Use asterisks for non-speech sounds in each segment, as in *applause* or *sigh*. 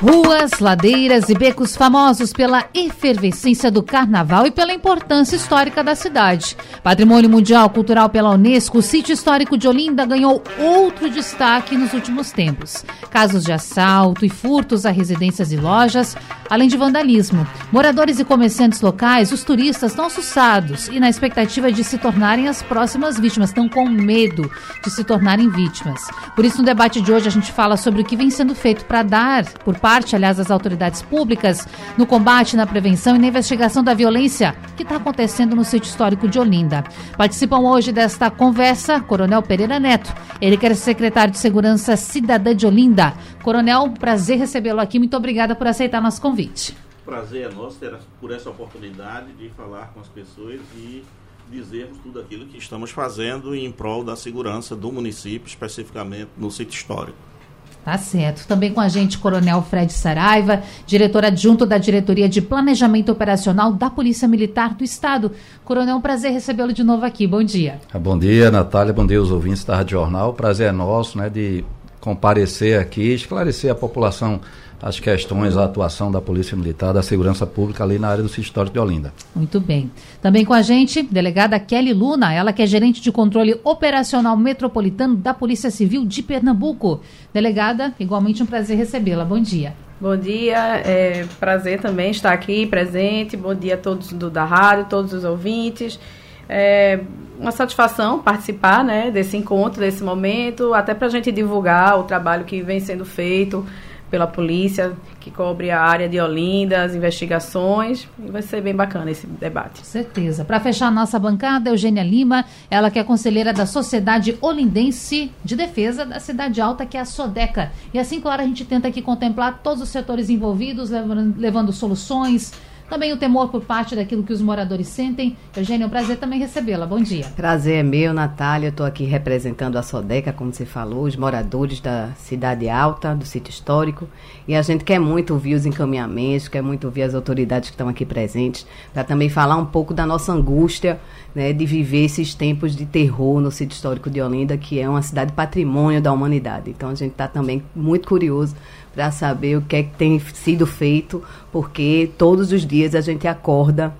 Ruas, ladeiras e becos famosos pela efervescência do carnaval e pela importância histórica da cidade. Patrimônio Mundial Cultural pela Unesco, o sítio histórico de Olinda ganhou outro destaque nos últimos tempos. Casos de assalto e furtos a residências e lojas, além de vandalismo. Moradores e comerciantes locais, os turistas estão assustados e na expectativa de se tornarem as próximas vítimas, estão com medo de se tornarem vítimas. Por isso, no debate de hoje, a gente fala sobre o que vem sendo feito para dar, por parte parte, aliás, das autoridades públicas no combate, na prevenção e na investigação da violência que está acontecendo no sítio histórico de Olinda. Participam hoje desta conversa Coronel Pereira Neto, ele que é secretário de Segurança Cidadã de Olinda. Coronel, prazer recebê-lo aqui. Muito obrigada por aceitar nosso convite. Prazer é nosso ter por essa oportunidade de falar com as pessoas e dizermos tudo aquilo que estamos fazendo em prol da segurança do município, especificamente no sítio histórico. Tá certo. Também com a gente, Coronel Fred Saraiva, diretor adjunto da Diretoria de Planejamento Operacional da Polícia Militar do Estado. Coronel, um prazer recebê-lo de novo aqui. Bom dia. Ah, bom dia, Natália. Bom dia aos ouvintes da Rádio Jornal. Prazer é nosso, né, de comparecer aqui, esclarecer a população as questões, a atuação da Polícia Militar, da Segurança Pública ali na área do Sítio Histórico de Olinda. Muito bem. Também com a gente, delegada Kelly Luna, ela que é gerente de controle operacional metropolitano da Polícia Civil de Pernambuco. Delegada, igualmente um prazer recebê-la. Bom dia. Bom dia, é prazer também estar aqui presente. Bom dia a todos do, da rádio, todos os ouvintes. É uma satisfação participar né, desse encontro, desse momento, até para a gente divulgar o trabalho que vem sendo feito pela polícia, que cobre a área de Olinda, as investigações. E vai ser bem bacana esse debate. Certeza. Para fechar nossa bancada, Eugênia Lima, ela que é conselheira da Sociedade Olindense de Defesa da Cidade Alta, que é a SODECA. E assim, claro, a gente tenta aqui contemplar todos os setores envolvidos, levando, levando soluções, também o temor por parte daquilo que os moradores sentem. Eugênio, é um prazer também recebê-la. Bom dia. Prazer é meu, Natália. Estou aqui representando a Sodeca, como você falou, os moradores da Cidade Alta, do sítio histórico. E a gente quer muito ouvir os encaminhamentos, quer muito ouvir as autoridades que estão aqui presentes, para também falar um pouco da nossa angústia né, de viver esses tempos de terror no sítio histórico de Olinda, que é uma cidade patrimônio da humanidade. Então a gente está também muito curioso para saber o que é que tem sido feito, porque todos os dias a gente acorda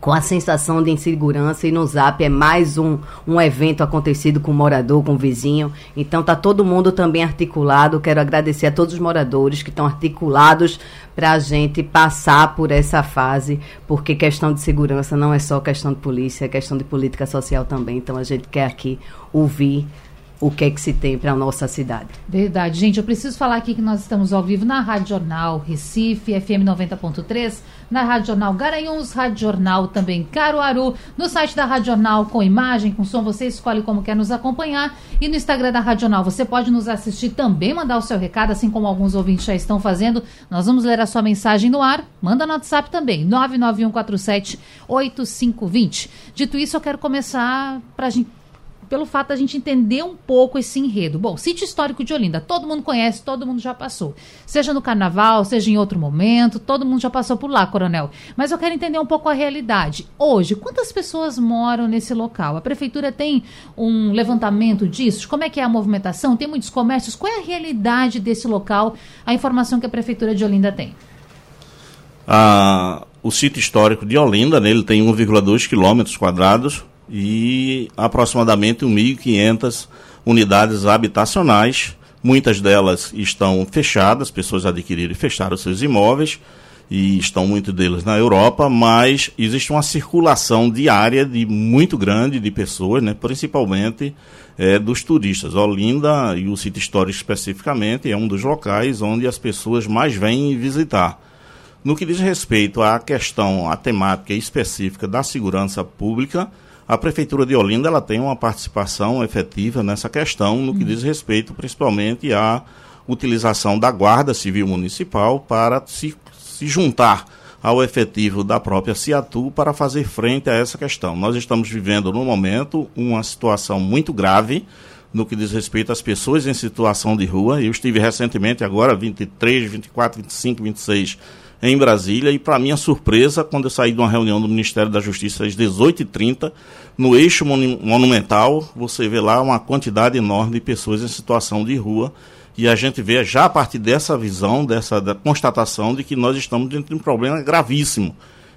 com a sensação de insegurança e no Zap é mais um, um evento acontecido com o morador, com o vizinho. Então tá todo mundo também articulado. Quero agradecer a todos os moradores que estão articulados para a gente passar por essa fase, porque questão de segurança não é só questão de polícia, é questão de política social também. Então a gente quer aqui ouvir o que é que se tem para a nossa cidade. Verdade. Gente, eu preciso falar aqui que nós estamos ao vivo na Rádio Jornal Recife, FM 90.3, na Rádio Jornal Garanhuns, Rádio Jornal também Caruaru, no site da Rádio Jornal com imagem, com som, você escolhe como quer nos acompanhar e no Instagram da Rádio Jornal você pode nos assistir também, mandar o seu recado, assim como alguns ouvintes já estão fazendo. Nós vamos ler a sua mensagem no ar, manda no WhatsApp também, 99147 8520. Dito isso, eu quero começar para a gente pelo fato da gente entender um pouco esse enredo. Bom, sítio histórico de Olinda, todo mundo conhece, todo mundo já passou. Seja no carnaval, seja em outro momento, todo mundo já passou por lá, coronel. Mas eu quero entender um pouco a realidade. Hoje, quantas pessoas moram nesse local? A prefeitura tem um levantamento disso? Como é que é a movimentação? Tem muitos comércios? Qual é a realidade desse local? A informação que a prefeitura de Olinda tem. Ah, o sítio histórico de Olinda, né, ele tem 1,2 quilômetros quadrados, e aproximadamente 1.500 unidades habitacionais. Muitas delas estão fechadas, pessoas adquiriram e fecharam seus imóveis e estão muitos deles na Europa, mas existe uma circulação diária de muito grande de pessoas, né, principalmente é, dos turistas. Olinda e o sítio histórico especificamente é um dos locais onde as pessoas mais vêm visitar. No que diz respeito à questão, à temática específica da segurança pública, a Prefeitura de Olinda ela tem uma participação efetiva nessa questão, no que hum. diz respeito principalmente à utilização da Guarda Civil Municipal para se, se juntar ao efetivo da própria Ciatu para fazer frente a essa questão. Nós estamos vivendo, no momento, uma situação muito grave no que diz respeito às pessoas em situação de rua. Eu estive recentemente, agora, 23, 24, 25, 26, em Brasília, e para minha surpresa, quando eu saí de uma reunião do Ministério da Justiça às 18h30, no eixo monumental, você vê lá uma quantidade enorme de pessoas em situação de rua. E a gente vê já a partir dessa visão, dessa constatação de que nós estamos dentro de um problema gravíssimo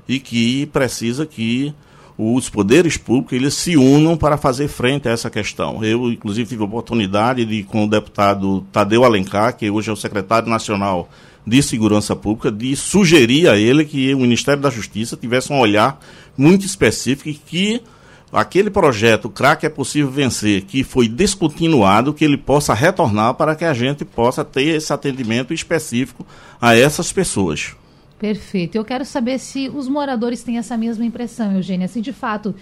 e que precisa que os poderes públicos eles se unam para fazer frente a essa questão. Eu, inclusive, tive a oportunidade de, com o deputado Tadeu Alencar, que hoje é o secretário nacional de Segurança Pública, de sugerir a ele que o Ministério da Justiça tivesse um olhar muito específico e que aquele projeto CRAC é possível vencer, que foi descontinuado, que ele possa retornar para que a gente possa ter esse atendimento específico a essas pessoas. Perfeito. Eu quero saber se os moradores têm essa mesma impressão, Eugênia. Se de fato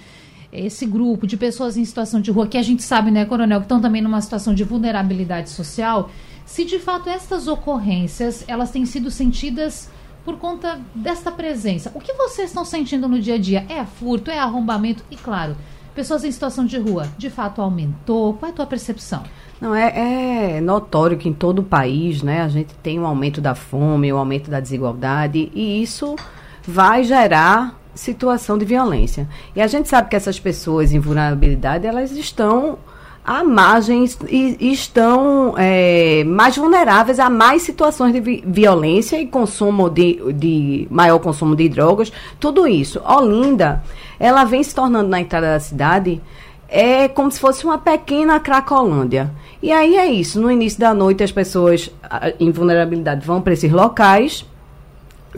esse grupo de pessoas em situação de rua, que a gente sabe, né, Coronel, que estão também numa situação de vulnerabilidade social, se de fato estas ocorrências elas têm sido sentidas por conta desta presença. O que vocês estão sentindo no dia a dia? É furto, é arrombamento? E claro, pessoas em situação de rua, de fato aumentou? Qual é a tua percepção? Não, é, é, notório que em todo o país, né, a gente tem um aumento da fome, um aumento da desigualdade, e isso vai gerar situação de violência. E a gente sabe que essas pessoas em vulnerabilidade, elas estão à margem e, e estão é, mais vulneráveis a mais situações de vi violência e consumo de, de maior consumo de drogas, tudo isso. Olinda, ela vem se tornando na entrada da cidade é como se fosse uma pequena Cracolândia. E aí é isso. No início da noite, as pessoas em vulnerabilidade vão para esses locais.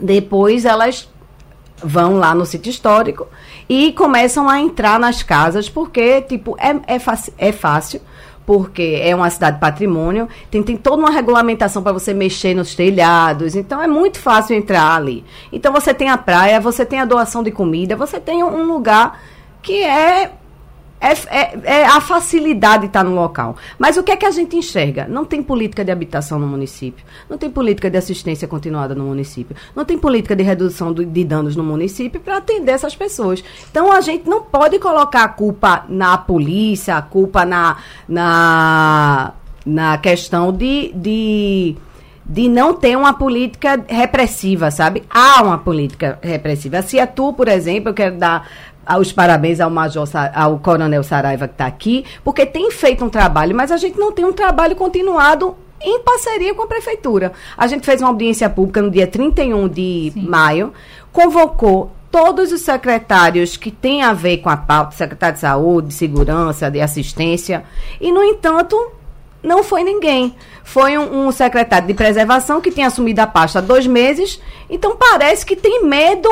Depois elas vão lá no sítio histórico e começam a entrar nas casas, porque, tipo, é, é, é fácil porque é uma cidade patrimônio, tem, tem toda uma regulamentação para você mexer nos telhados, então é muito fácil entrar ali. Então você tem a praia, você tem a doação de comida, você tem um lugar que é é, é, é, a facilidade de estar no local. Mas o que é que a gente enxerga? Não tem política de habitação no município, não tem política de assistência continuada no município, não tem política de redução do, de danos no município para atender essas pessoas. Então a gente não pode colocar a culpa na polícia, a culpa na, na, na questão de, de de não ter uma política repressiva, sabe? Há uma política repressiva. Se a tu, por exemplo, eu quero dar os parabéns ao Major, ao Coronel Saraiva que está aqui, porque tem feito um trabalho, mas a gente não tem um trabalho continuado em parceria com a prefeitura. A gente fez uma audiência pública no dia 31 de Sim. maio, convocou todos os secretários que têm a ver com a pauta, secretário de saúde, de segurança, de assistência, e no entanto não foi ninguém. Foi um, um, secretário de preservação que tinha assumido a pasta há dois meses, então parece que tem medo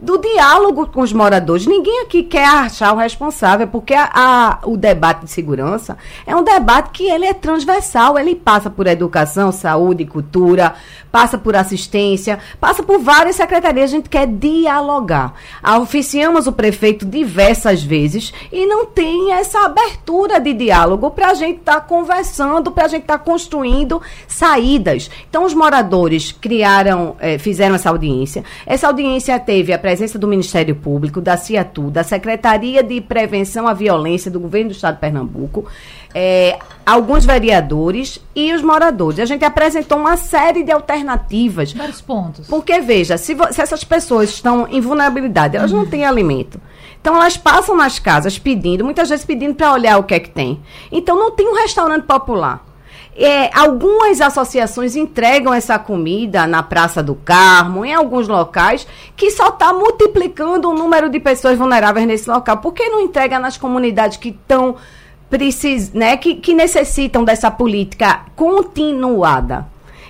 do diálogo com os moradores. Ninguém aqui quer achar o responsável, porque a, a, o debate de segurança é um debate que ele é transversal, ele passa por educação, saúde, cultura, passa por assistência, passa por várias secretarias, a gente quer dialogar. Oficiamos o prefeito diversas vezes e não tem essa abertura de diálogo para a gente estar tá conversando, para a gente estar tá construindo saídas. Então, os moradores criaram, eh, fizeram essa audiência. Essa audiência teve a presença do Ministério Público, da CIATU, da Secretaria de Prevenção à Violência do Governo do Estado de Pernambuco, é, alguns vereadores e os moradores. A gente apresentou uma série de alternativas. Vários pontos. Porque, veja, se, se essas pessoas estão em vulnerabilidade, elas uhum. não têm alimento. Então elas passam nas casas pedindo, muitas vezes pedindo para olhar o que é que tem. Então não tem um restaurante popular. É, algumas associações entregam essa comida na Praça do Carmo, em alguns locais, que só está multiplicando o número de pessoas vulneráveis nesse local. Por que não entrega nas comunidades que estão precis, né, que, que necessitam dessa política continuada?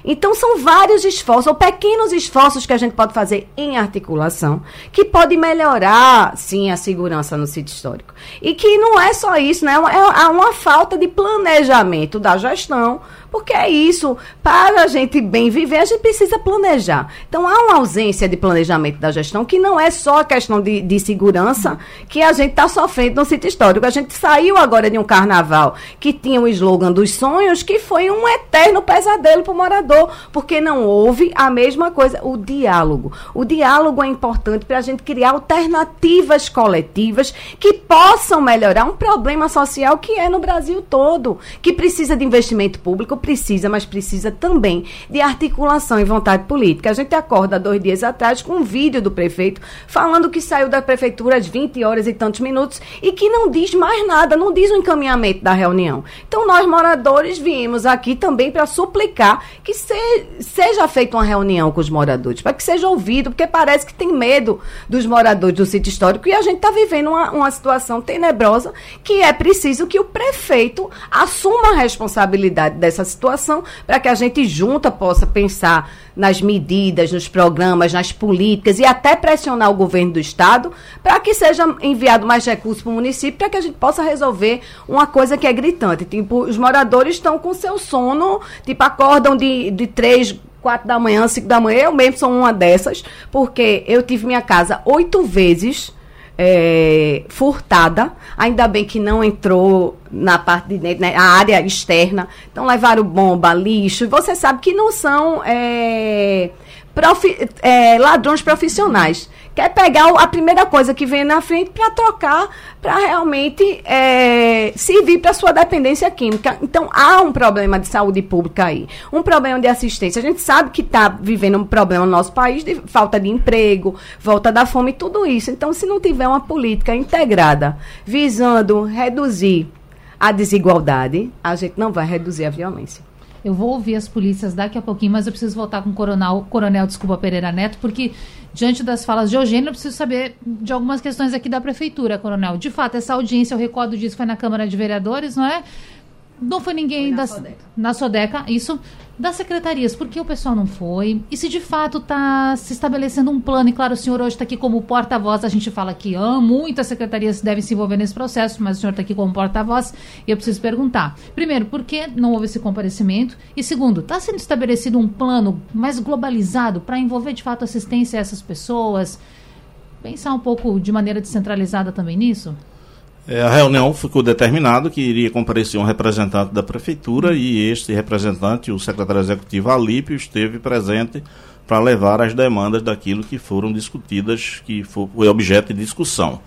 Então, são vários esforços, ou pequenos esforços que a gente pode fazer em articulação, que pode melhorar, sim, a segurança no sítio histórico. E que não é só isso, né? É uma, é falta de planejamento da gestão, Porque é isso, para a gente bem viver, a gente precisa planejar. Então há uma ausência de planejamento da gestão, que não é só questão de, de segurança que a gente está sofrendo no sítio histórico. A gente saiu agora de um carnaval que tinha o slogan dos sonhos, que foi um eterno pesadelo para o morador, porque não houve a mesma coisa, o diálogo. O diálogo é importante para a gente criar alternativas coletivas que possam melhorar um problema social que é no Brasil todo, que precisa de investimento público, precisa, mas precisa também de articulação e vontade política. A gente acorda dois dias atrás com um vídeo do prefeito falando que saiu da prefeitura às 20 horas e tantos minutos e que não diz mais nada, não diz o encaminhamento da reunião. Então, nós moradores viemos aqui também para suplicar que se, seja feita uma reunião com os moradores, para que seja ouvido, porque parece que tem medo dos moradores do sítio histórico e a gente está vivendo uma, uma situação tenebrosa que é preciso que o prefeito assuma a responsabilidade dessa situação para que a gente junta possa pensar nas medidas, nos programas, nas políticas e até pressionar o governo do estado para que seja enviado mais recursos para o município para que a gente possa resolver uma coisa que é gritante. Tipo, os moradores estão com seu sono, tipo, acordam de, de três, quatro da manhã, cinco da manhã. Eu mesmo sou uma dessas, porque eu tive minha casa oito vezes é, furtada. Ainda bem que não entrou na parte de dentro, né, a área externa. Então levaram bomba, lixo. Você sabe que não são é, profi é, ladrões profissionais quer pegar a primeira coisa que vem na frente para trocar, para realmente é, servir para sua dependência química. Então, há um problema de saúde pública aí, um problema de assistência. A gente sabe que está vivendo um problema no nosso país de falta de emprego, volta da fome, tudo isso. Então, se não tiver uma política integrada visando reduzir a desigualdade, a gente não vai reduzir a violência. Eu vou ouvir as polícias daqui a pouquinho, mas eu preciso voltar com o coronel, coronel desculpa, Pereira Neto, porque diante das falas de Eugênio, eu preciso saber de algumas questões aqui da prefeitura, coronel. De fato, essa audiência, eu recordo disso, foi na Câmara de Vereadores, não é? Não foi ninguém foi na, Sodeca. na Sodeca, isso das secretarias, por que o pessoal não foi? E se de fato está se estabelecendo um plano, e claro, o senhor hoje está aqui como porta-voz, a gente fala que ah, muitas secretarias devem se envolver nesse processo, mas o senhor está aqui como porta-voz, e eu preciso perguntar. Primeiro, por que não houve esse comparecimento? E segundo, está sendo estabelecido um plano mais globalizado para envolver de fato assistência a essas pessoas? Pensar um pouco de maneira descentralizada também nisso? É, a reunião ficou determinado que iria comparecer um representante da prefeitura e este representante, o secretário executivo Alípio, esteve presente para levar as demandas daquilo que foram discutidas, que foi objeto de discussão.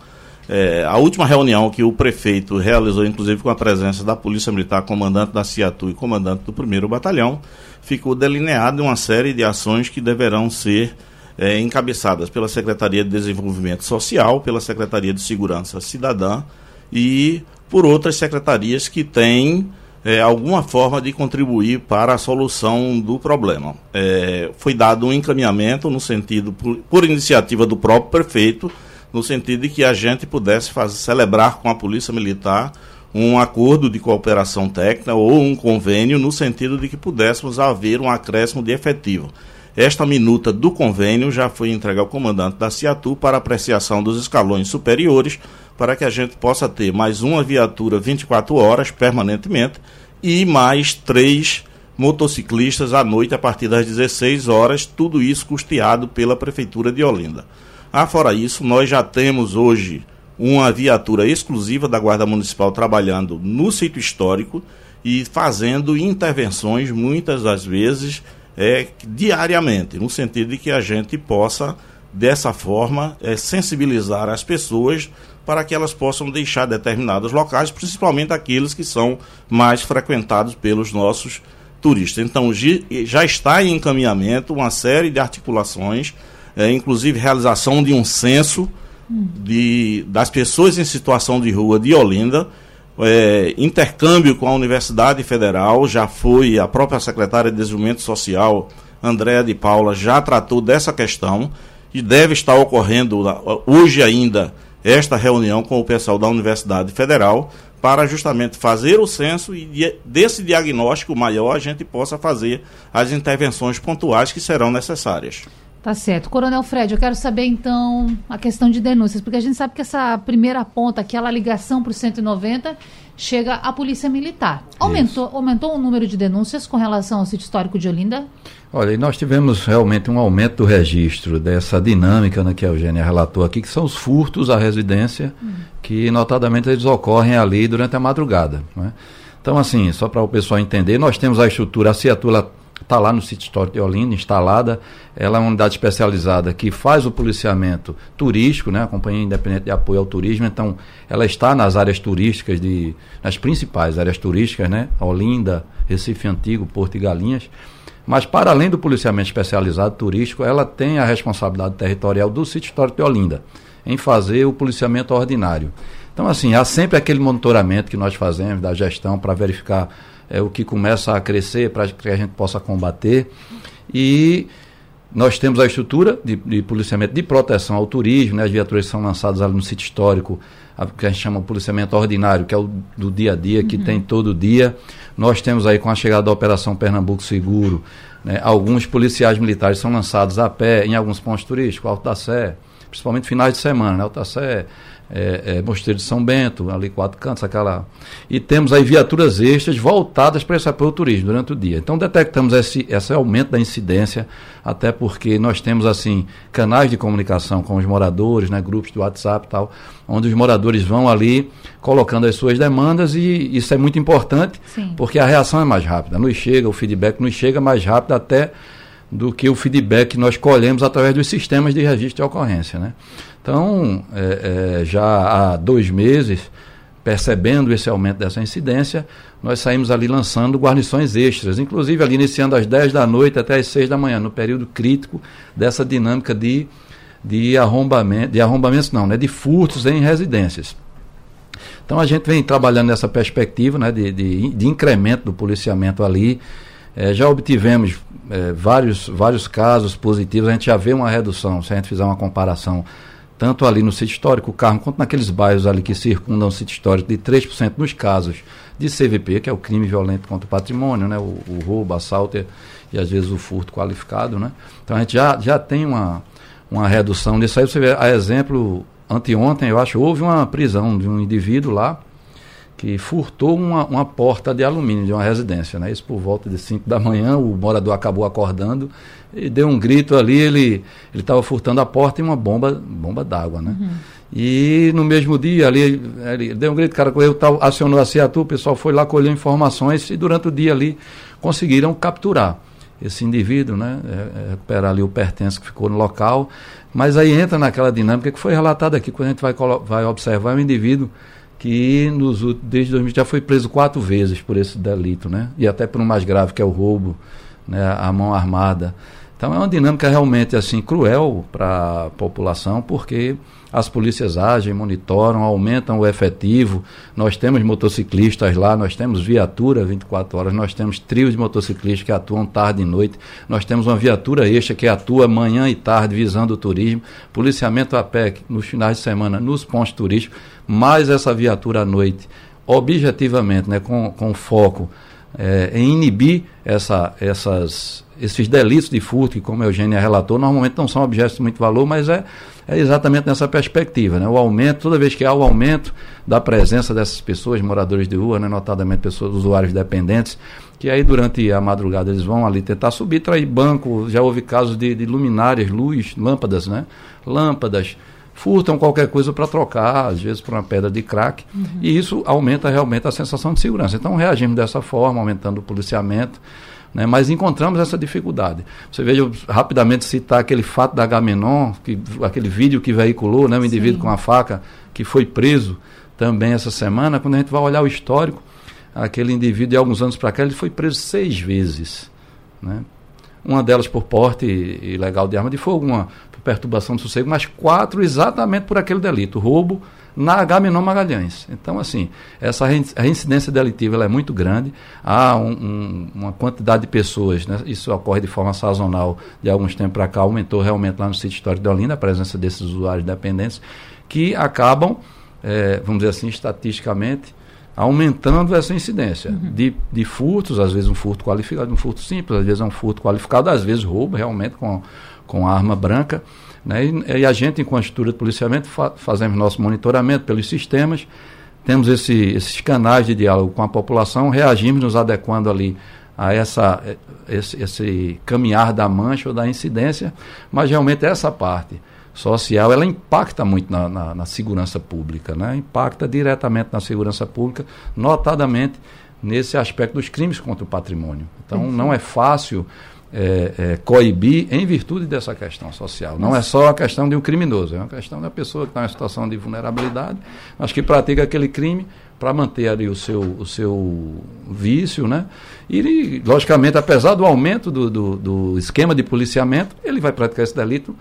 É, a última reunião que o prefeito realizou, inclusive com a presença da Polícia Militar, comandante da CIATU e comandante do primeiro batalhão, ficou delineado uma série de ações que deverão ser é, encabeçadas pela Secretaria de Desenvolvimento Social, pela Secretaria de Segurança Cidadã, e por outras secretarias que têm é, alguma forma de contribuir para a solução do problema. É, foi dado um encaminhamento no sentido, por, por, iniciativa do próprio prefeito, no sentido de que a gente pudesse fazer, celebrar com a Polícia Militar um acordo de cooperação técnica ou um convênio no sentido de que pudéssemos haver um acréscimo de efetivo. Esta minuta do convênio já foi entregue ao comandante da CIATU para apreciação dos escalões superiores, para que a gente possa ter mais uma viatura 24 horas permanentemente e mais três motociclistas à noite a partir das 16 horas, tudo isso custeado pela Prefeitura de Olinda. Ah, fora isso, nós já temos hoje uma viatura exclusiva da Guarda Municipal trabalhando no sítio histórico e fazendo intervenções, muitas das vezes, é, diariamente, no sentido de que a gente possa, dessa forma, é, sensibilizar as pessoas para que elas possam deixar determinados locais, principalmente aqueles que são mais frequentados pelos nossos turistas. Então, já está em encaminhamento uma série de articulações, é, inclusive realização de um censo de, das pessoas em situação de rua de Olinda, é, intercâmbio com a Universidade Federal, já foi a própria secretária de Desenvolvimento Social, Andréa de Paula, já tratou dessa questão e deve estar ocorrendo hoje ainda esta reunião com o pessoal da Universidade Federal para justamente fazer o censo e desse diagnóstico maior a gente possa fazer as intervenções pontuais que serão necessárias. Tá certo. Coronel Fred, eu quero saber então a questão de denúncias, porque a gente sabe que essa primeira ponta, aquela ligação para o 190, chega à Polícia Militar. Aumentou, aumentou o número de denúncias com relação ao sítio histórico de Olinda? Olha, e nós tivemos realmente um aumento do registro dessa dinâmica né, que a Eugênia relatou aqui, que são os furtos à residência, hum. que notadamente eles ocorrem ali durante a madrugada. Né? Então, assim, só para o pessoal entender, nós temos a estrutura, a CIATULA está lá no sítio histórico de Olinda, instalada. Ela é uma unidade especializada que faz o policiamento turístico, né? a Companhia Independente de Apoio ao Turismo. Então, ela está nas áreas turísticas, de, nas principais áreas turísticas, né? Olinda, Recife Antigo, Porto e Galinhas. Mas, para além do policiamento especializado turístico, ela tem a responsabilidade territorial do sítio histórico de Olinda, em fazer o policiamento ordinário. Então, assim, há sempre aquele monitoramento que nós fazemos da gestão para verificar é o que começa a crescer para que a gente possa combater. E nós temos a estrutura de, de, policiamento de proteção ao turismo, né? as viaturas são lançadas ali no sítio histórico, a, que a gente chama de policiamento ordinário, que é o do dia a dia, que uhum. tem todo dia. Nós temos aí, com a chegada da Operação Pernambuco Seguro, né? alguns policiais militares são lançados a pé em alguns pontos turísticos, Alto da Sé, principalmente finais de semana, né? Da Sé, é, é, Mosteiro de São Bento, ali quatro cantos, aquela. E temos aí viaturas extras voltadas para esse apoio ao turismo durante o dia. Então detectamos esse, esse aumento da incidência, até porque nós temos assim canais de comunicação com os moradores, né, grupos de WhatsApp e tal, onde os moradores vão ali colocando as suas demandas e isso é muito importante, Sim. porque a reação é mais rápida. Nos chega, o feedback nos chega mais rápido até do que o feedback que nós colhemos através dos sistemas de registro de ocorrência, né? Então, é, é, já há dois meses, percebendo esse aumento dessa incidência, nós saímos ali lançando guarnições extras, inclusive ali iniciando às 10 da noite até às 6 da manhã, no período crítico dessa dinâmica de, de arrombamento, de arrombamentos não, né, de furtos em residências. Então a gente vem trabalhando nessa perspectiva né, de, de, de incremento do policiamento ali. É, já obtivemos é, vários, vários casos positivos, a gente já vê uma redução, se a gente fizer uma comparação tanto ali no sítio histórico, o Carmo, quanto naqueles bairros ali que circundam o sítio histórico, de 3% nos casos de CVP, que é o crime violento contra o patrimônio, né? o, o roubo, assalto e às vezes o furto qualificado. Né? Então a gente já, já tem uma, uma redução disso aí. Você vê, a exemplo, anteontem, eu acho, houve uma prisão de um indivíduo lá que furtou uma, uma porta de alumínio de uma residência. Né? Isso por volta de 5 da manhã, o morador acabou acordando e deu um grito ali, ele estava furtando a porta e uma bomba, bomba d'água. Né? Uhum. E no mesmo dia ali, ele deu um grito, o cara correu, tal, acionou a CIATU, o pessoal foi lá, colheu informações e durante o dia ali conseguiram capturar esse indivíduo, né? É, é, recuperar ali o pertence que ficou no local. Mas aí entra naquela dinâmica que foi relatada aqui, quando a gente vai, vai observar um indivíduo que nos, desde 2000 já foi preso quatro vezes por esse delito, né? E até por um mais grave, que é o roubo, né? a mão armada. Então é uma dinâmica realmente assim cruel para a população, porque as polícias agem, monitoram, aumentam o efetivo. Nós temos motociclistas lá, nós temos viatura 24 horas, nós temos trios de motociclistas que atuam tarde e noite, nós temos uma viatura extra que atua manhã e tarde visando o turismo, policiamento a pé nos finais de semana nos pontos turísticos, mais essa viatura à noite, objetivamente, né, com, com foco é, em inibir essa, essas, esses delitos de furto, que como a Eugênia relatou, normalmente não são objetos de muito valor, mas é é exatamente nessa perspectiva, né? O aumento, toda vez que há o aumento da presença dessas pessoas, moradores de rua, né? notadamente pessoas, usuários dependentes, que aí durante a madrugada eles vão ali tentar subir, trair banco, já houve casos de, de luminárias, luz, lâmpadas, né? Lâmpadas, furtam qualquer coisa para trocar, às vezes por uma pedra de crack, uhum. e isso aumenta realmente a sensação de segurança. Então reagimos dessa forma, aumentando o policiamento, né? Mas encontramos essa dificuldade. Você veja rapidamente citar aquele fato da Gamenon, que, aquele vídeo que veiculou, né? o indivíduo Sim. com a faca que foi preso também essa semana. Quando a gente vai olhar o histórico, aquele indivíduo de alguns anos para cá, ele foi preso seis vezes. Né? Uma delas por porte ilegal de arma de fogo, uma por perturbação do sossego, mas quatro exatamente por aquele delito: roubo, na Agamenon Magalhães. Então, assim, essa reincidência delitiva é muito grande. Há um, um, uma quantidade de pessoas, né, isso ocorre de forma sazonal, de alguns tempos para cá, aumentou realmente lá no sítio histórico de Olinda, a presença desses usuários dependentes, que acabam, é, vamos dizer assim, estatisticamente, aumentando essa incidência uhum. de, de furtos, às vezes um furto qualificado, um furto simples, às vezes é um furto qualificado, às vezes roubo realmente com com arma branca. Né? E, e, a gente, enquanto estrutura de policiamento, fa fazemos nosso monitoramento pelos sistemas, temos esse, esses canais de diálogo com a população, reagimos nos adequando ali a essa, esse, esse caminhar da mancha ou da incidência, mas realmente essa parte social, ela impacta muito na, na, na, segurança pública, né? impacta diretamente na segurança pública, notadamente nesse aspecto dos crimes contra o patrimônio. Então, uhum. não é fácil é, é, coibir em virtude dessa questão social. Não é só a questão de um criminoso, é uma questão da pessoa que está em situação de vulnerabilidade, mas que pratica aquele crime para manter ali o seu, o seu vício, né? E, logicamente, apesar do aumento do, do, do esquema de policiamento, ele vai praticar esse delito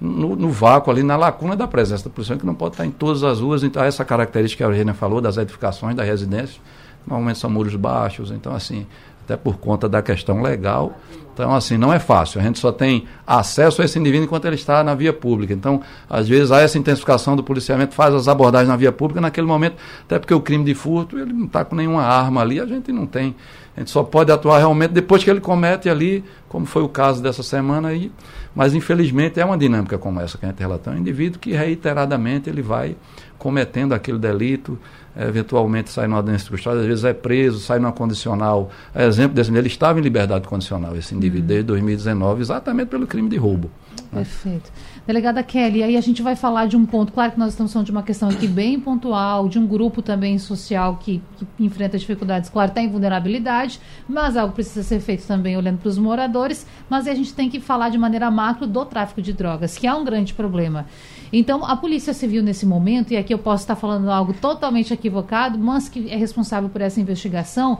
no, no, vácuo ali, na lacuna da presença da polícia, que não pode estar em todas as ruas. Então, essa característica que a Eugênia falou das edificações das residências, normalmente são muros baixos, então, assim, até por conta da questão legal. Então, assim, não é fácil. A gente só tem acesso a esse indivíduo enquanto ele está na via pública. Então, às vezes, há essa intensificação do policiamento, faz as abordagens na via pública, naquele momento, até porque o crime de furto, ele não está com nenhuma arma ali, a gente não tem. A gente só pode atuar realmente depois que ele comete ali, como foi o caso dessa semana aí. Mas, infelizmente, é uma dinâmica como essa que a gente relatou. É um indivíduo que, reiteradamente, ele vai cometendo aquele delito, eventualmente sai numa audiência custódia, às vezes é preso, sai numa condicional. É exemplo desse, ele estava em liberdade condicional, esse indivíduo, uhum. desde 2019, exatamente pelo crime de roubo. Perfeito. Delegada Kelly, aí a gente vai falar de um ponto, claro que nós estamos falando de uma questão aqui bem pontual, de um grupo também social que, que enfrenta dificuldades, claro, tem vulnerabilidade, mas algo precisa ser feito também olhando para os moradores, mas a gente tem que falar de maneira macro do tráfico de drogas, que é um grande problema. Então, a Polícia Civil, nesse momento, e aqui eu posso estar falando algo totalmente equivocado, mas que é responsável por essa investigação,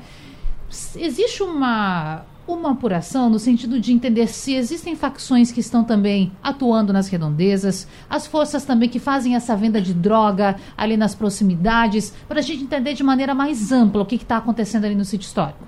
existe uma uma apuração no sentido de entender se existem facções que estão também atuando nas redondezas, as forças também que fazem essa venda de droga ali nas proximidades, para a gente entender de maneira mais ampla o que está acontecendo ali no sítio histórico.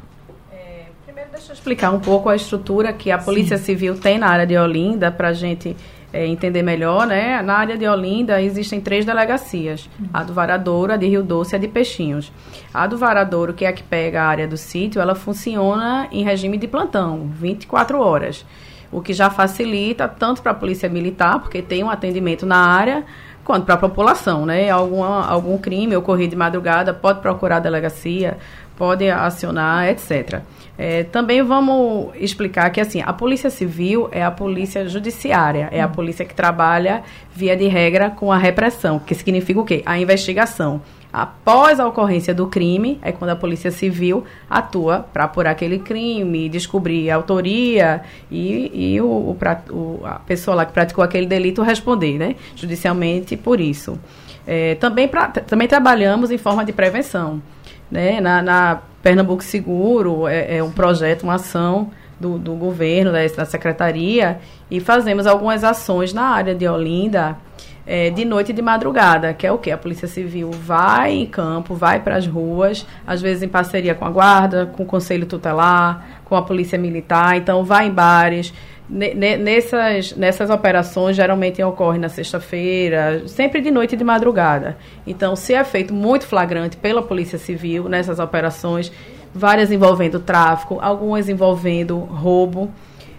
É, primeiro, deixa eu explicar um pouco a estrutura que a Polícia Sim. Civil tem na área de Olinda, para a gente é, entender melhor, né? Na área de Olinda existem três delegacias: a do Varadouro, a de Rio Doce e a de Peixinhos. A do Varadouro, que é a que pega a área do sítio, ela funciona em regime de plantão, 24 horas. O que já facilita tanto para a Polícia Militar, porque tem um atendimento na área, quanto para a população, né? Alguma, algum crime ocorrido de madrugada, pode procurar a delegacia, pode acionar, etc. É, também vamos explicar que assim a polícia civil é a polícia judiciária, é a polícia que trabalha via de regra com a repressão, que significa o quê? A investigação. Após a ocorrência do crime, é quando a Polícia Civil atua para apurar aquele crime, descobrir a autoria e, e o, o, o, a pessoa lá que praticou aquele delito responder, né? Judicialmente por isso. É, também, pra, também trabalhamos em forma de prevenção. Né? Na, na Pernambuco Seguro é, é, um projeto, uma ação do, do governo, da, da, secretaria, e fazemos algumas ações na área de Olinda é, de noite e de madrugada, que é o que? A Polícia Civil vai em campo, vai para as ruas, às vezes em parceria com a guarda, com o Conselho Tutelar, com a Polícia Militar, então vai em bares, nessas, nessas operações geralmente ocorrem na sexta-feira, sempre de noite e de madrugada. Então, se é feito muito flagrante pela Polícia Civil nessas operações, várias envolvendo tráfico, algumas envolvendo roubo.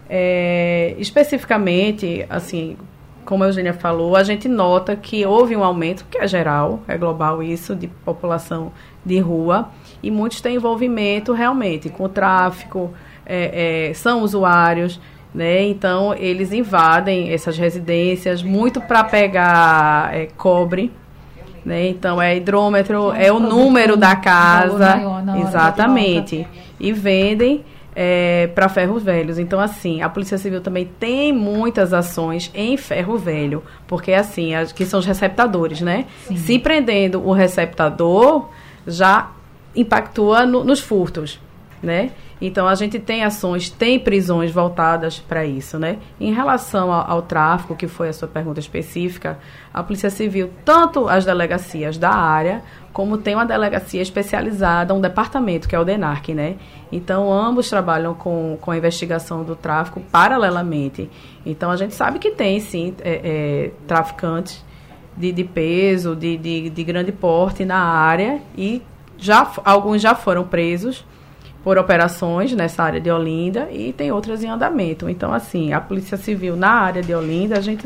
É, especificamente, assim, como a Eugênia falou, a gente nota que houve um aumento, que é geral, é global isso, de população de rua, e muitos têm envolvimento realmente com o tráfico, é, é, são usuários né? Então eles invadem essas residências muito para pegar é, cobre. Né? Então é hidrômetro, é o número da casa, exatamente, e vendem é, para ferros velhos. Então assim, a Polícia Civil também tem muitas ações em ferro velho, porque assim, as, que são os receptadores, né? Sim. Se prendendo o receptador, já impactua no, nos furtos, né? Então a gente tem ações, tem prisões voltadas para isso, né? Em relação ao, ao, tráfico, que foi a sua pergunta específica, a Polícia Civil, tanto as delegacias da área, como tem uma delegacia especializada, um departamento que é o DENARC, né? Então ambos trabalham com, com a investigação do tráfico paralelamente. Então a gente sabe que tem sim é, é, traficantes de, de peso, de, de, de grande porte na área e já alguns já foram presos por operações nessa área de Olinda e tem outras em andamento. Então, assim, a Polícia Civil na área de Olinda, a gente.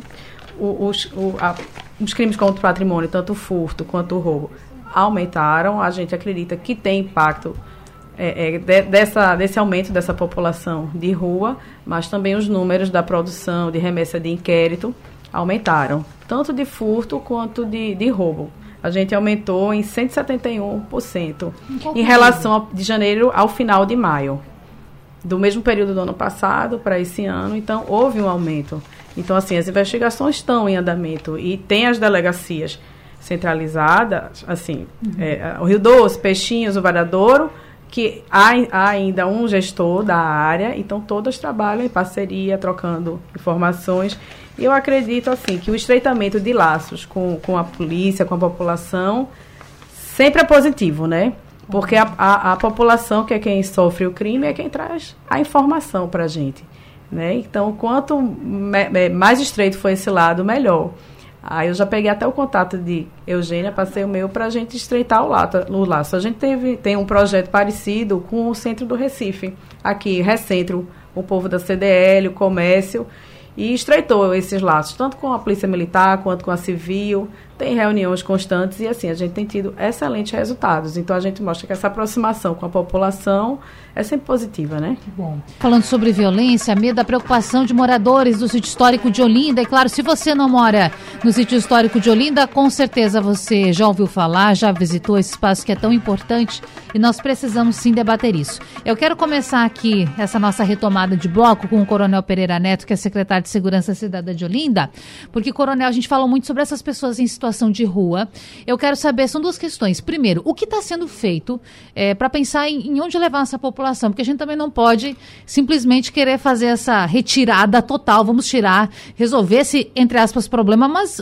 Os, o, a, os crimes contra o patrimônio, tanto o furto quanto o roubo, aumentaram. A gente acredita que tem impacto é, é, de, dessa, desse aumento dessa população de rua, mas também os números da produção de remessa de inquérito aumentaram, tanto de furto quanto de, de roubo. A gente aumentou em 171% em relação a, de janeiro ao final de maio. Do mesmo período do ano passado para esse ano, então houve um aumento. Então, assim, as investigações estão em andamento e tem as delegacias centralizadas, assim, uhum. é, o Rio Doce, Peixinhos, o Varadouro, que há, há, ainda um gestor da área, então todas trabalham em parceria, trocando informações. Eu acredito assim que o estreitamento de laços com, com a polícia, com a população, sempre é positivo, né? Porque a, a, a população, que é quem sofre o crime, é quem traz a informação para a gente. Né? Então, quanto me, mais estreito for esse lado, melhor. Aí eu já peguei até o contato de Eugênia, passei o meu para a gente estreitar o, lata, o laço. A gente teve, tem um projeto parecido com o centro do Recife, aqui, Recentro, o povo da CDL, o comércio, e estreitou esses laços, tanto com a Polícia Militar quanto com a Civil. Tem reuniões constantes e assim, a gente tem tido excelentes resultados. Então a gente mostra que essa aproximação com a população é sempre positiva, né? Bom. Falando sobre violência, medo da preocupação de moradores do sítio histórico de Olinda. E claro, se você não mora no sítio histórico de Olinda, com certeza você já ouviu falar, já visitou esse espaço que é tão importante e nós precisamos sim debater isso. Eu quero começar aqui essa nossa retomada de bloco com o Coronel Pereira Neto, que é secretário de Segurança Cidadã de Olinda, porque, Coronel, a gente falou muito sobre essas pessoas em situação de rua. Eu quero saber, são duas questões. Primeiro, o que está sendo feito é, para pensar em, em onde levar essa população porque a gente também não pode simplesmente querer fazer essa retirada total, vamos tirar, resolver esse, entre aspas, problema, mas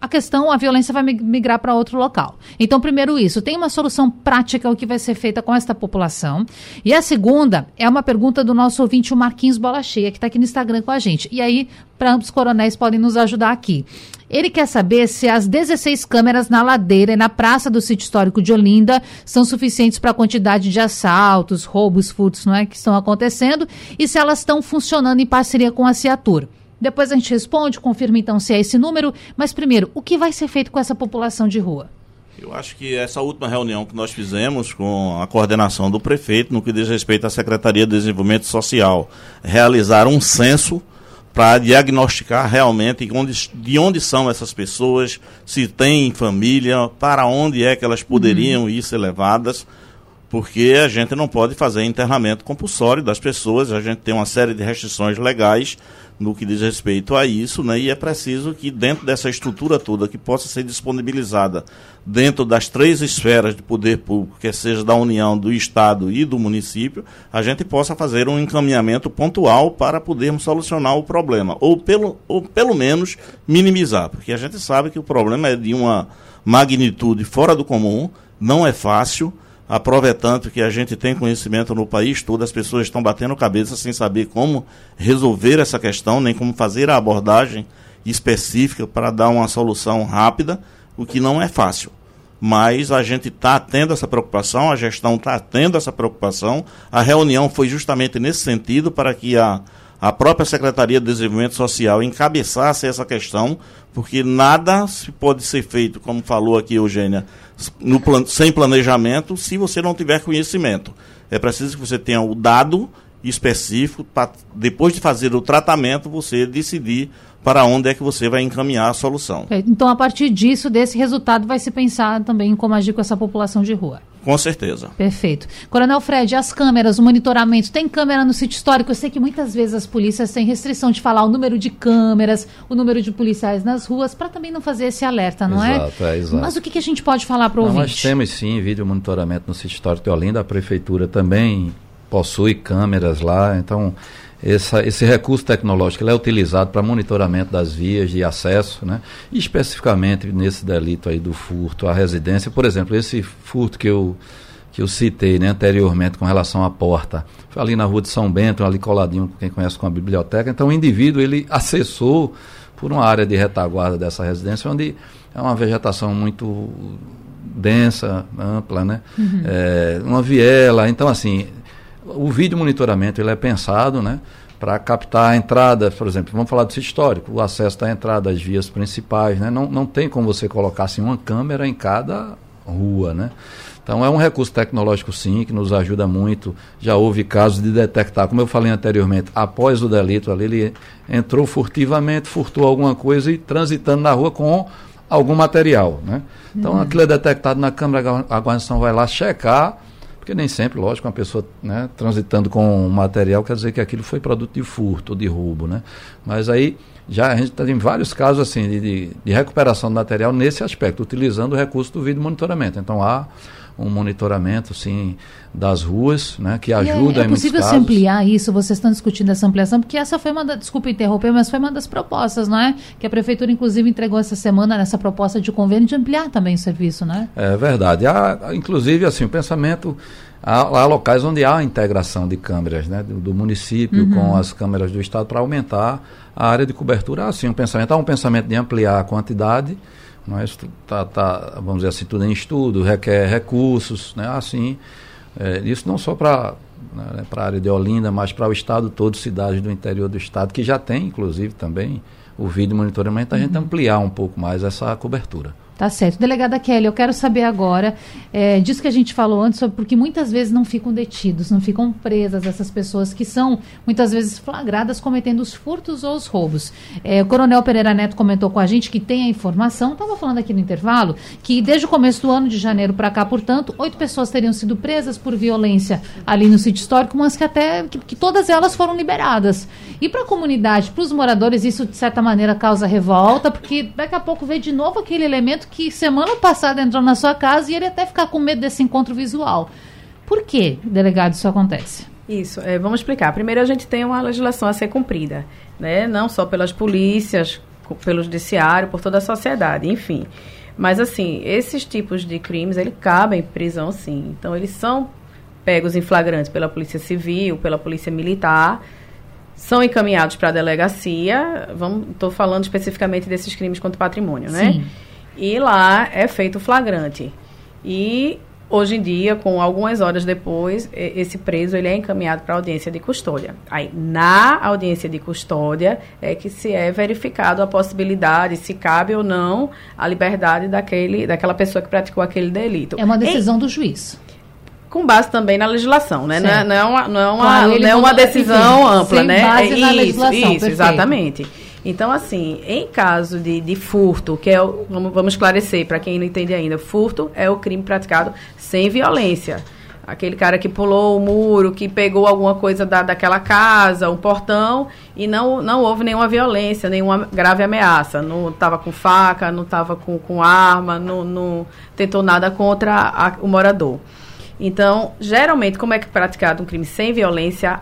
a questão, a violência vai migrar para outro local. Então, primeiro isso, tem uma solução prática o que vai ser feita com esta população. E a segunda é uma pergunta do nosso ouvinte, o Marquinhos Bola Cheia, que está aqui no Instagram com a gente. E aí, para ambos coronéis podem nos ajudar aqui. Ele quer saber se as 16 câmeras na ladeira e na praça do sítio histórico de Olinda são suficientes para a quantidade de assaltos, roubos, furtos, não é, que estão acontecendo e se elas estão funcionando em parceria com a Ciatur. Depois a gente responde, confirma então se é esse número. Mas primeiro, o que vai ser feito com essa população de rua? Eu acho que essa última reunião que nós fizemos com a coordenação do prefeito, no que diz respeito à Secretaria de Desenvolvimento Social, realizar um censo para diagnosticar realmente onde, de onde são essas pessoas, se têm família, para onde é que elas poderiam uhum. ir ser levadas, porque a gente não pode fazer internamento compulsório das pessoas, a gente tem uma série de restrições legais no que diz respeito a isso, né? E é preciso que dentro dessa estrutura toda que possa ser disponibilizada dentro das três esferas de poder público, que seja da União, do Estado e do município, a gente possa fazer um encaminhamento pontual para podermos solucionar o problema, ou pelo, ou pelo menos minimizar, porque a gente sabe que o problema é de uma magnitude fora do comum, não é fácil. A prova é tanto que a gente tem conhecimento no país todo, as pessoas estão batendo cabeça sem saber como resolver essa questão, nem como fazer a abordagem específica para dar uma solução rápida, o que não é fácil. Mas a gente está tendo essa preocupação, a gestão está tendo essa preocupação. A reunião foi justamente nesse sentido para que a, a própria Secretaria de Desenvolvimento Social encabeçasse essa questão, porque nada se pode ser feito, como falou aqui Eugênia, no sem planejamento, se você não tiver conhecimento. É preciso que você tenha o dado específico para depois de fazer o tratamento você decidir para onde é que você vai encaminhar a solução. Então, a partir disso, desse resultado, vai se pensar também em como agir com essa população de rua. Com certeza. Perfeito. Coronel Fred, as câmeras, o monitoramento, tem câmera no sítio histórico? Eu sei que muitas vezes as polícias têm restrição de falar o número de câmeras, o número de policiais nas ruas, para também não fazer esse alerta, não é? exato, é? Exato. Mas o que, que a gente pode falar para o ouvinte? Nós temos sim vídeo monitoramento no sítio histórico de Olinda, a prefeitura também possui câmeras lá, então essa, esse recurso tecnológico é utilizado para monitoramento das vias de acesso, né? E especificamente nesse delito aí do furto à residência, por exemplo, esse furto que eu que eu citei né, anteriormente com relação à porta, foi ali na rua de São Bento, ali coladinho, quem conhece com a biblioteca. Então o indivíduo ele acessou por uma área de retaguarda dessa residência, onde é uma vegetação muito densa, ampla, né? Uhum. É, uma viela. Então, assim, o vídeo monitoramento ele é pensado, né? Para captar a entrada, por exemplo, vamos falar sítio histórico, o acesso da entrada às vias principais, né? Não, não tem como você colocar assim, uma câmera em cada rua, né? Então é um recurso tecnológico sim que nos ajuda muito. Já houve casos de detectar, como eu falei anteriormente, após o delito ali ele entrou furtivamente, furtou alguma coisa e transitando na rua com algum material, né? Então uhum. aquilo é detectado na câmera, a guarnição vai lá checar, porque nem sempre, lógico, uma pessoa né, transitando com um material quer dizer que aquilo foi produto de furto ou de roubo, né? Mas aí já a gente tem vários casos assim de, de, de recuperação do material nesse aspecto, utilizando o recurso do vídeo monitoramento. Então há um monitoramento sim das ruas, né, que ajuda é, é possível se ampliar isso? Vocês estão discutindo essa ampliação porque essa foi uma da, desculpa interromper, mas foi uma das propostas, não é? Que a prefeitura inclusive entregou essa semana nessa proposta de convênio de ampliar também o serviço, né? É verdade. Há, inclusive assim o pensamento há, há, locais onde há integração de câmeras, né, do, do município uhum. com as câmeras do estado para aumentar a área de cobertura. Há sim um pensamento, há um pensamento de ampliar a quantidade mas tá, tá, vamos dizer assim, tudo em estudo, requer recursos, né? Assim, é, isso não só para né, para a área de Olinda, mas para o estado todo, cidades do interior do estado, que já tem, inclusive, também o vídeo monitoramento, a gente uhum. ampliar um pouco mais essa cobertura. Tá certo. Delegada Kelly, eu quero saber agora, é, disso que a gente falou antes, sobre porque muitas vezes não ficam detidos, não ficam presas essas pessoas que são muitas vezes flagradas cometendo os furtos ou os roubos. É, o Coronel Pereira Neto comentou com a gente que tem a informação, estava falando aqui no intervalo, que desde o começo do ano de janeiro para cá, portanto, oito pessoas teriam sido presas por violência ali no sítio histórico, mas que até que, que todas elas foram liberadas. E para a comunidade, para os moradores, isso de certa maneira causa revolta, porque daqui a pouco vê de novo aquele elemento que semana passada entrou na sua casa e ele até ficar com medo desse encontro visual. Por que, delegado, isso acontece? Isso, é, vamos explicar. Primeiro, a gente tem uma legislação a ser cumprida, né? não só pelas polícias, pelo judiciário, por toda a sociedade, enfim. Mas, assim, esses tipos de crimes, ele cabem prisão, sim. Então, eles são pegos em flagrantes pela Polícia Civil, pela Polícia Militar, são encaminhados para a delegacia. Estou falando especificamente desses crimes contra o patrimônio, né? Sim. E lá é feito flagrante. E hoje em dia, com algumas horas depois, esse preso ele é encaminhado para a audiência de custódia. Aí, na audiência de custódia, é que se é verificado a possibilidade, se cabe ou não a liberdade daquele, daquela pessoa que praticou aquele delito. É uma decisão em, do juiz. Com base também na legislação, né? Não é, não é, uma, não é uma, não é uma decisão ampla, né? Base é na isso, legislação, isso, exatamente. Então, assim, em caso de, de furto, que é o, vamos, vamos esclarecer para quem não entende ainda, furto é o crime praticado sem violência. Aquele cara que pulou o muro, que pegou alguma coisa da, daquela casa, um portão, e não, não houve nenhuma violência, nenhuma grave ameaça. Não estava com faca, não estava com, com arma, não, não tentou nada contra a, o morador. Então, geralmente, como é que é praticado um crime sem violência?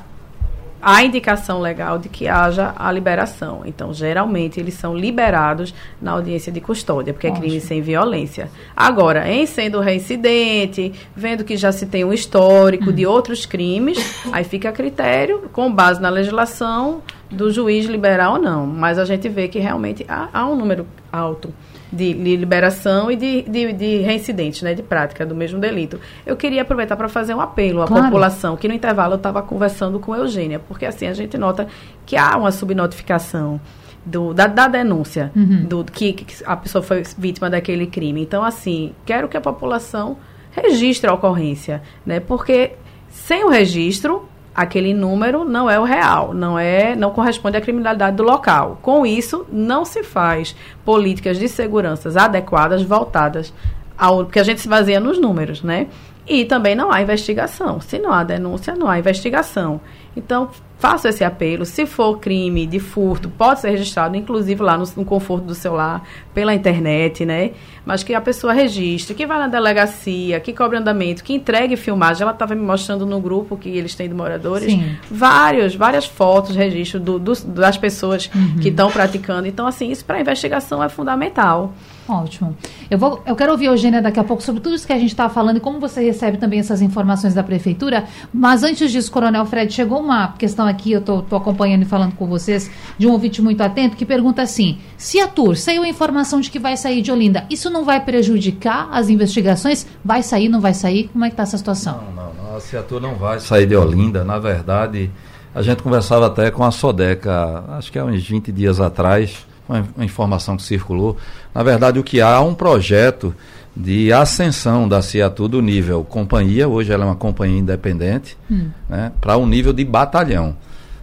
A indicação legal de que haja a liberação. Então, geralmente, eles são liberados na audiência de custódia, porque é crime sem violência. Agora, em sendo reincidente, vendo que já se tem um histórico de outros crimes, aí fica a critério, com base na legislação, do juiz liberar ou não. Mas a gente vê que realmente há, há um número alto de, liberação e de, de, de reincidentes, né, de prática do mesmo delito. Eu queria aproveitar para fazer um apelo à claro. população, que no intervalo eu estava conversando com Eugênia, porque assim a gente nota que há uma subnotificação. Do, da, da denúncia uhum. do que, que a pessoa foi vítima daquele crime. Então, assim, quero que a população registre a ocorrência, né? Porque sem o registro, aquele número não é o real, não é, não corresponde à criminalidade do local. Com isso, não se faz políticas de segurança adequadas voltadas ao porque a gente se baseia nos números, né? E também não há investigação. Se não há denúncia, não há investigação. Então, faço esse apelo. Se for crime de furto, pode ser registrado, inclusive lá no, no, conforto do celular, pela internet, né? Mas que a pessoa registre, que vá na delegacia, que cobre andamento, que entregue filmagem. Ela estava me mostrando no grupo que eles têm de moradores Sim. vários, várias fotos, registro do, do, das pessoas uhum. que estão praticando. Então, assim, isso para a investigação é fundamental. Ótimo. Eu, vou, eu quero ouvir a Eugênia daqui a pouco sobre tudo isso que a gente está falando e como você recebe também essas informações da prefeitura. Mas antes disso, Coronel Fred, chegou uma questão aqui, eu estou acompanhando e falando com vocês, de um ouvinte muito atento, que pergunta assim: se a TUR saiu a informação de que vai sair de Olinda, isso não vai prejudicar as investigações? Vai sair, não vai sair? Como é que está essa situação? Não, não, não A Ciatur não vai sair de Olinda. Na verdade, a gente conversava até com a Sodeca, acho que há uns 20 dias atrás, uma, informação que circulou. Na verdade, o que há é um projeto de ascensão da Ciatur do nível companhia, hoje ela é uma companhia independente, hum. né, para um nível de batalhão.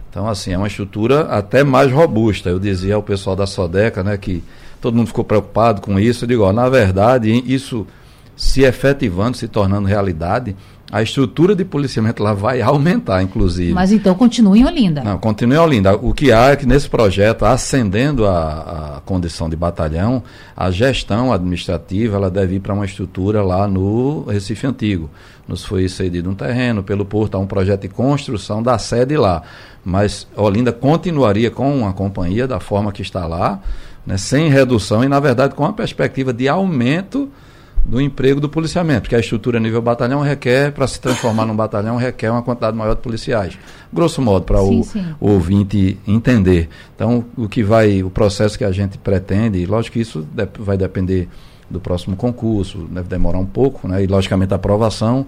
Então, assim, é uma estrutura até mais robusta. Eu dizia ao pessoal da Sodeca, né, que todo mundo ficou preocupado com isso. Eu digo, ó, na verdade, isso se efetivando, se tornando realidade, a estrutura de policiamento lá vai aumentar, inclusive. Mas então continue em Olinda. Não, continue em Olinda. O que há é que nesse projeto, ascendendo a, a condição de batalhão, a gestão administrativa ela deve ir para uma estrutura lá no Recife Antigo. Nos foi cedido um terreno pelo Porto, há um projeto de construção da sede lá. Mas Olinda continuaria com a companhia da forma que está lá, né, sem redução e, na verdade, com a perspectiva de aumento do emprego do policiamento, porque a estrutura nível batalhão requer, para se transformar num batalhão, requer uma quantidade maior de policiais. Grosso modo, para o, o, ouvinte entender. Então, o que vai, o processo que a gente pretende, lógico que isso vai depender do próximo concurso, deve demorar um pouco, né? E logicamente a aprovação,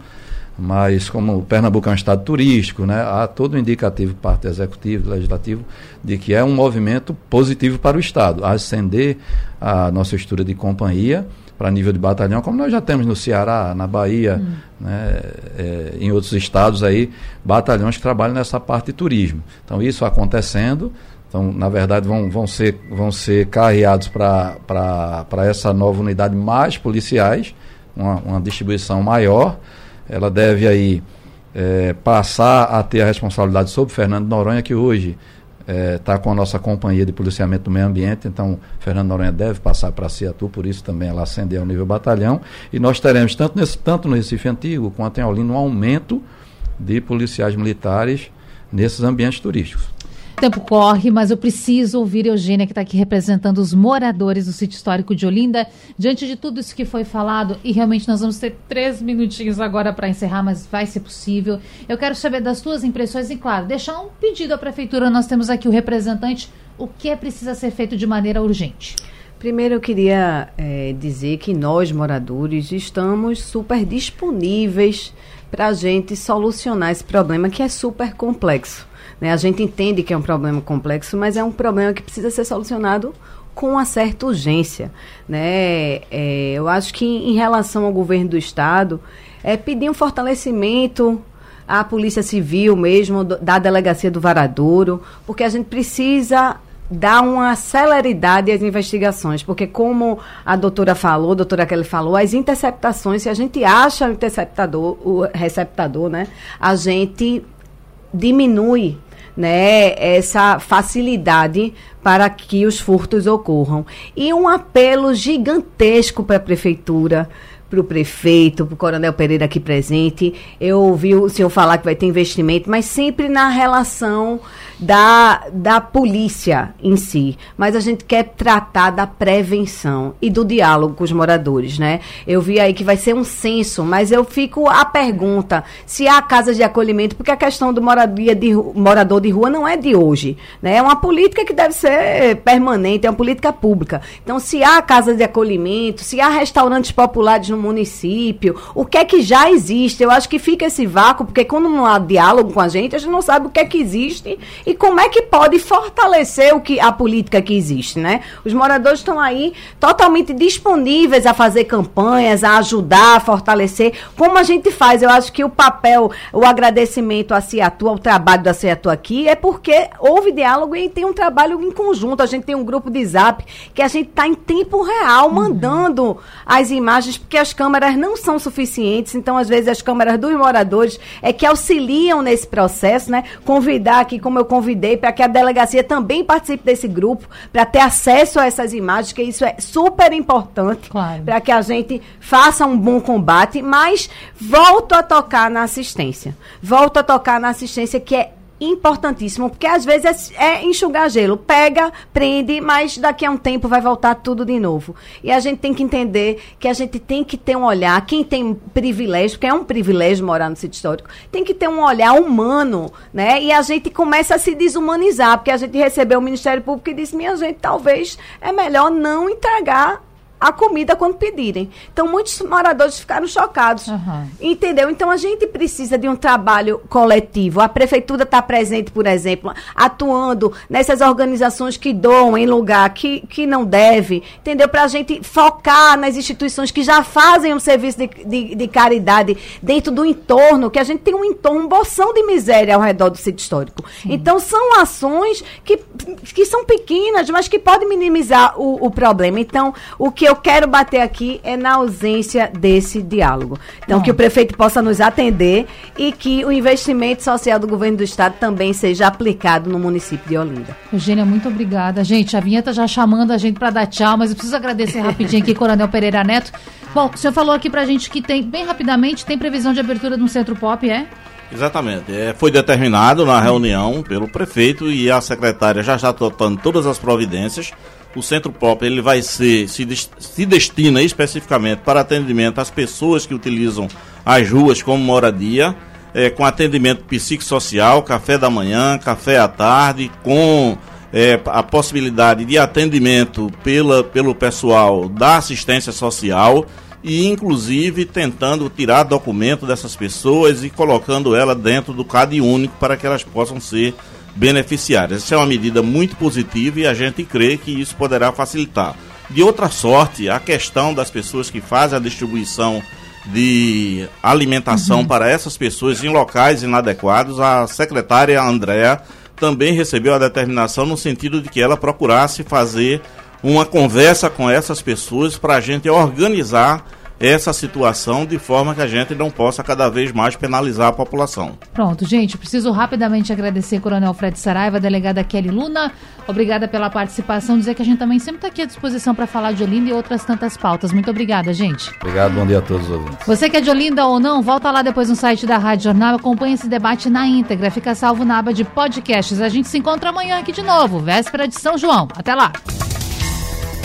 mas como Pernambuco é um estado turístico, né? Há todo um indicativo parte executivo, legislativo, de que é um movimento positivo para o estado, ascender a nossa estrutura de companhia para nível de batalhão, como nós já temos no Ceará, na Bahia, hum. né, é, em outros estados aí, batalhões que trabalham nessa parte de turismo. Então, isso acontecendo, então, na verdade, vão, vão, ser, vão ser carreados para essa nova unidade mais policiais, uma, uma distribuição maior. Ela deve aí é, passar a ter a responsabilidade sobre Fernando Noronha, que hoje está é, com a nossa companhia de policiamento do meio ambiente, então Fernando Noronha deve passar para Ciatu, por isso também ela ascender ao nível batalhão, e nós teremos, tanto, nesse, tanto no Recife Antigo quanto em Olinda, um aumento de policiais militares nesses ambientes turísticos. O tempo corre, mas eu preciso ouvir Eugênia, que está aqui representando os moradores do sítio histórico de Olinda. Diante de tudo isso que foi falado, e realmente nós vamos ter três minutinhos agora para encerrar, mas vai ser possível. Eu quero saber das suas impressões e, claro, deixar um pedido à prefeitura. Nós temos aqui o representante. O que é precisa ser feito de maneira urgente? Primeiro, eu queria é, dizer que nós, moradores, estamos super disponíveis para a gente solucionar esse problema que é super complexo. Né? A gente entende que é um problema complexo, mas é um problema que precisa ser solucionado com uma certa urgência. Né? É, eu acho que em relação ao governo do Estado, é pedir um fortalecimento à Polícia Civil mesmo, da Delegacia do Varadouro, porque a gente precisa dar uma celeridade às investigações, porque como a doutora falou, a doutora Kelly falou, as interceptações, se a gente acha o interceptador, o receptador, né, a gente diminui né, essa facilidade para que os furtos ocorram. E um apelo gigantesco para a prefeitura, para o prefeito, para o Coronel Pereira aqui presente. Eu ouvi o senhor falar que vai ter investimento, mas sempre na relação da, da polícia em si, mas a gente quer tratar da prevenção e do diálogo com os moradores, né? Eu vi aí que vai ser um censo, mas eu fico a pergunta se há casas de acolhimento, porque a questão do moradia de, morador de rua não é de hoje, né? É uma política que deve ser permanente, é uma política pública. Então, se há casas de acolhimento, se há restaurantes populares no município, o que é que já existe? Eu acho que fica esse vácuo, porque quando não há diálogo com a gente, a gente não sabe o que é que existe e como é que pode fortalecer o que, a política que existe, né? Os moradores estão aí totalmente disponíveis a fazer campanhas, a ajudar, a fortalecer, como a gente faz. Eu acho que o papel, o agradecimento a Ciatu, ao trabalho da Ciatu aqui, é porque houve diálogo e tem um trabalho em conjunto. A gente tem um grupo de zap que a gente está em tempo real mandando as imagens, porque as câmeras não são suficientes, então às vezes as câmeras dos moradores é que auxiliam nesse processo, né? Convidar aqui, como eu convidei para que a delegacia também participe desse grupo, para ter acesso a essas imagens, que isso é super importante claro. para que a gente faça um bom combate, mas volto a tocar na assistência. Volto a tocar na assistência que é importantíssimo, porque às vezes é, é, enxugar gelo. Pega, prende, mas daqui a um tempo vai voltar tudo de novo. E a gente tem que entender que a gente tem que ter um olhar, quem tem privilégio, porque é um privilégio morar no sítio histórico, tem que ter um olhar humano, né? E a gente começa a se desumanizar, porque a gente recebeu o Ministério Público e disse, minha gente, talvez é melhor não entregar a comida quando pedirem. Então, muitos moradores ficaram chocados. Uhum. Entendeu? Então, a gente precisa de um trabalho coletivo. A prefeitura está presente, por exemplo, atuando nessas organizações que doam em lugar que, que não deve, entendeu? Para a gente focar nas instituições que já fazem um serviço de, de, de, caridade dentro do entorno, que a gente tem um entorno, um bolsão de miséria ao redor do sítio histórico. Sim. Então, são ações que, que são pequenas, mas que podem minimizar o, o problema. Então, o que eu quero bater aqui é na ausência desse diálogo. Então, que o prefeito possa nos atender e que o investimento social do governo do estado também seja aplicado no município de Olinda. Eugênia, muito obrigada. Gente, a vinheta já chamando a gente para dar tchau, mas eu preciso agradecer rapidinho aqui, *laughs* Coronel Pereira Neto. Bom, o senhor falou aqui pra gente que tem, bem rapidamente, tem previsão de abertura de um centro pop, é? Exatamente. É, foi determinado na reunião pelo prefeito e a secretária já está tratando todas as providências. O Centro Pop ele vai ser se, se destina especificamente para atendimento às pessoas que utilizam as ruas como moradia, é, com atendimento psicossocial, café da manhã, café à tarde, com é, a possibilidade de atendimento pela, pelo pessoal da assistência social e inclusive tentando tirar documento dessas pessoas e colocando ela dentro do CAD único para que elas possam ser beneficiárias. Essa é uma medida muito positiva e a gente crê que isso poderá facilitar. De outra sorte, a questão das pessoas que fazem a distribuição de alimentação uhum. para essas pessoas em locais inadequados, a secretária Andréa também recebeu a determinação no sentido de que ela procurasse fazer uma conversa com essas pessoas para a gente organizar essa situação de forma que a gente não possa cada vez mais penalizar a população. Pronto, gente, preciso rapidamente agradecer Coronel Fred Saraiva, delegada Kelly Luna, obrigada pela participação, dizer que a gente também sempre está aqui à disposição para falar de Olinda e outras tantas pautas. Muito obrigada, gente. Obrigado, bom dia a todos os ouvintes. Você que é de Olinda ou não, volta lá depois no site da Rádio Jornal, acompanha esse debate na íntegra, fica salvo na aba de podcasts. A gente se encontra amanhã aqui de novo, véspera de São João. Até lá!